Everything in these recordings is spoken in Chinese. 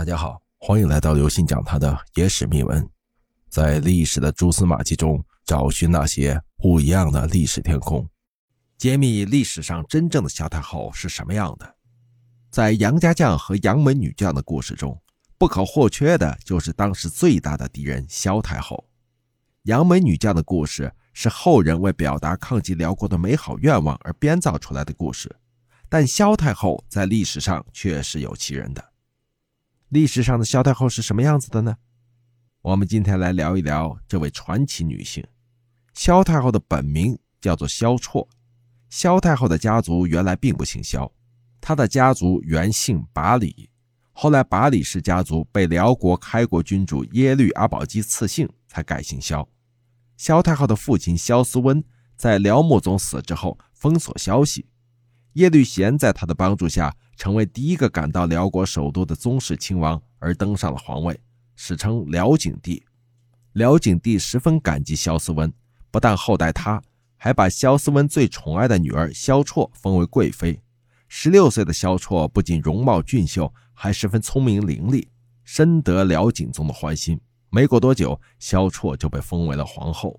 大家好，欢迎来到刘信讲他的野史秘闻，在历史的蛛丝马迹中找寻那些不一样的历史天空，揭秘历史上真正的萧太后是什么样的。在杨家将和杨门女将的故事中，不可或缺的就是当时最大的敌人萧太后。杨门女将的故事是后人为表达抗击辽国的美好愿望而编造出来的故事，但萧太后在历史上却是有其人的。历史上的萧太后是什么样子的呢？我们今天来聊一聊这位传奇女性。萧太后的本名叫做萧绰。萧太后的家族原来并不姓萧，她的家族原姓拔里，后来拔里氏家族被辽国开国君主耶律阿保机赐姓，才改姓萧。萧太后的父亲萧思温在辽穆宗死之后封锁消息，耶律贤在他的帮助下。成为第一个赶到辽国首都的宗室亲王，而登上了皇位，史称辽景帝。辽景帝十分感激萧思温，不但厚待他，还把萧思温最宠爱的女儿萧绰封为贵妃。十六岁的萧绰不仅容貌俊秀，还十分聪明伶俐，深得辽景宗的欢心。没过多久，萧绰就被封为了皇后。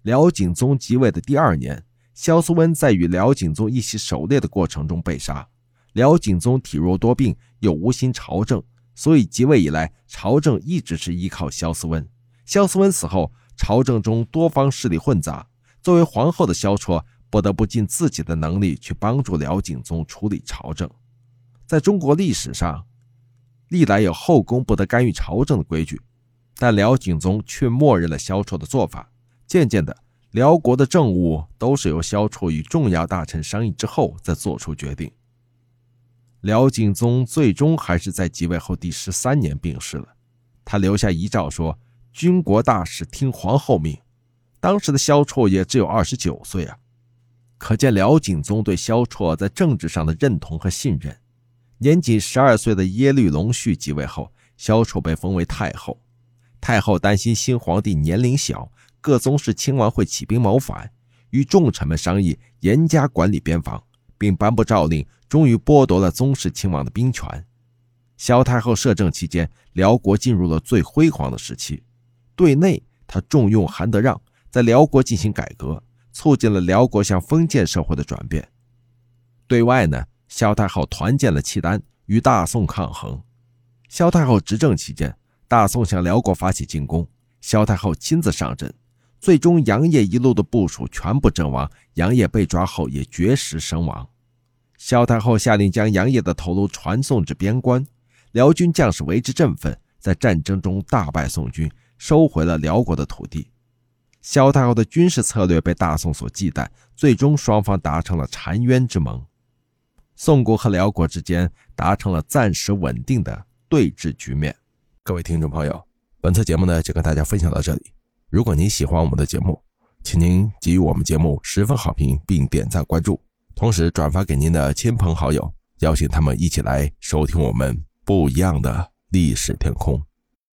辽景宗即位的第二年，萧思温在与辽景宗一起狩猎的过程中被杀。辽景宗体弱多病，又无心朝政，所以即位以来，朝政一直是依靠萧思温。萧思温死后，朝政中多方势力混杂，作为皇后的萧绰不得不尽自己的能力去帮助辽景宗处理朝政。在中国历史上，历来有后宫不得干预朝政的规矩，但辽景宗却默认了萧绰的做法。渐渐的，辽国的政务都是由萧绰与重要大臣商议之后再做出决定。辽景宗最终还是在即位后第十三年病逝了。他留下遗诏说：“军国大事听皇后命。”当时的萧绰也只有二十九岁啊，可见辽景宗对萧绰在政治上的认同和信任。年仅十二岁的耶律隆绪即位后，萧绰被封为太后。太后担心新皇帝年龄小，各宗室亲王会起兵谋反，与重臣们商议严加管理边防。并颁布诏令，终于剥夺了宗室亲王的兵权。萧太后摄政期间，辽国进入了最辉煌的时期。对内，他重用韩德让，在辽国进行改革，促进了辽国向封建社会的转变。对外呢，萧太后团建了契丹，与大宋抗衡。萧太后执政期间，大宋向辽国发起进攻，萧太后亲自上阵，最终杨业一路的部署全部阵亡，杨业被抓后也绝食身亡。萧太后下令将杨业的头颅传送至边关，辽军将士为之振奋，在战争中大败宋军，收回了辽国的土地。萧太后的军事策略被大宋所忌惮，最终双方达成了澶渊之盟，宋国和辽国之间达成了暂时稳定的对峙局面。各位听众朋友，本次节目呢就跟大家分享到这里。如果您喜欢我们的节目，请您给予我们节目十分好评，并点赞关注。同时转发给您的亲朋好友，邀请他们一起来收听我们不一样的历史天空。